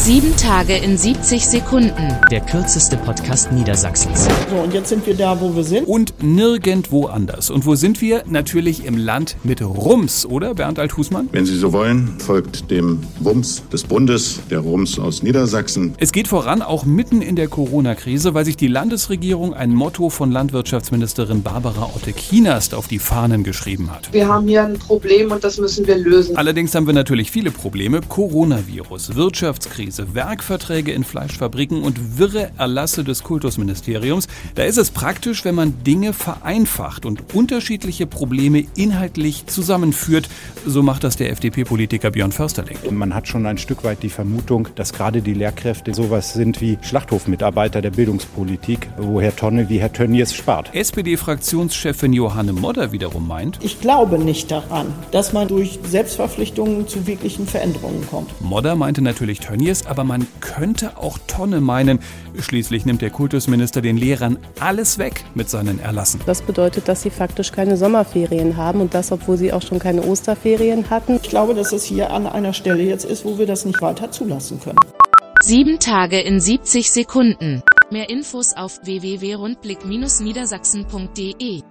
Sieben Tage in 70 Sekunden. Der kürzeste Podcast Niedersachsens. So, und jetzt sind wir da, wo wir sind. Und nirgendwo anders. Und wo sind wir? Natürlich im Land mit Rums, oder Bernd Althusmann? Wenn Sie so wollen, folgt dem Wumms des Bundes, der Rums aus Niedersachsen. Es geht voran, auch mitten in der Corona-Krise, weil sich die Landesregierung ein Motto von Landwirtschaftsministerin Barbara Otte-Kienast auf die Fahnen geschrieben hat. Wir haben hier ein Problem und das müssen wir lösen. Allerdings haben wir natürlich viele Probleme. Coronavirus, Wirtschaftskrise, Werkverträge in Fleischfabriken und wirre Erlasse des Kultusministeriums. Da ist es praktisch, wenn man Dinge vereinfacht und unterschiedliche Probleme inhaltlich zusammenführt. So macht das der FDP-Politiker Björn Försterling. Man hat schon ein Stück weit die Vermutung, dass gerade die Lehrkräfte sowas sind wie Schlachthofmitarbeiter der Bildungspolitik, wo Herr Tonne wie Herr Tönnies spart. SPD-Fraktionschefin Johanne Modder wiederum meint, Ich glaube nicht daran, dass man durch Selbstverpflichtungen zu wirklichen Veränderungen kommt. Modder meinte natürlich Tönnies, aber man könnte auch Tonne meinen. Schließlich nimmt der Kultusminister den Lehrern alles weg mit seinen Erlassen. Das bedeutet, dass sie faktisch keine Sommerferien haben und das, obwohl sie auch schon keine Osterferien hatten. Ich glaube, dass es hier an einer Stelle jetzt ist, wo wir das nicht weiter zulassen können. Sieben Tage in 70 Sekunden. Mehr Infos auf www.rundblick-niedersachsen.de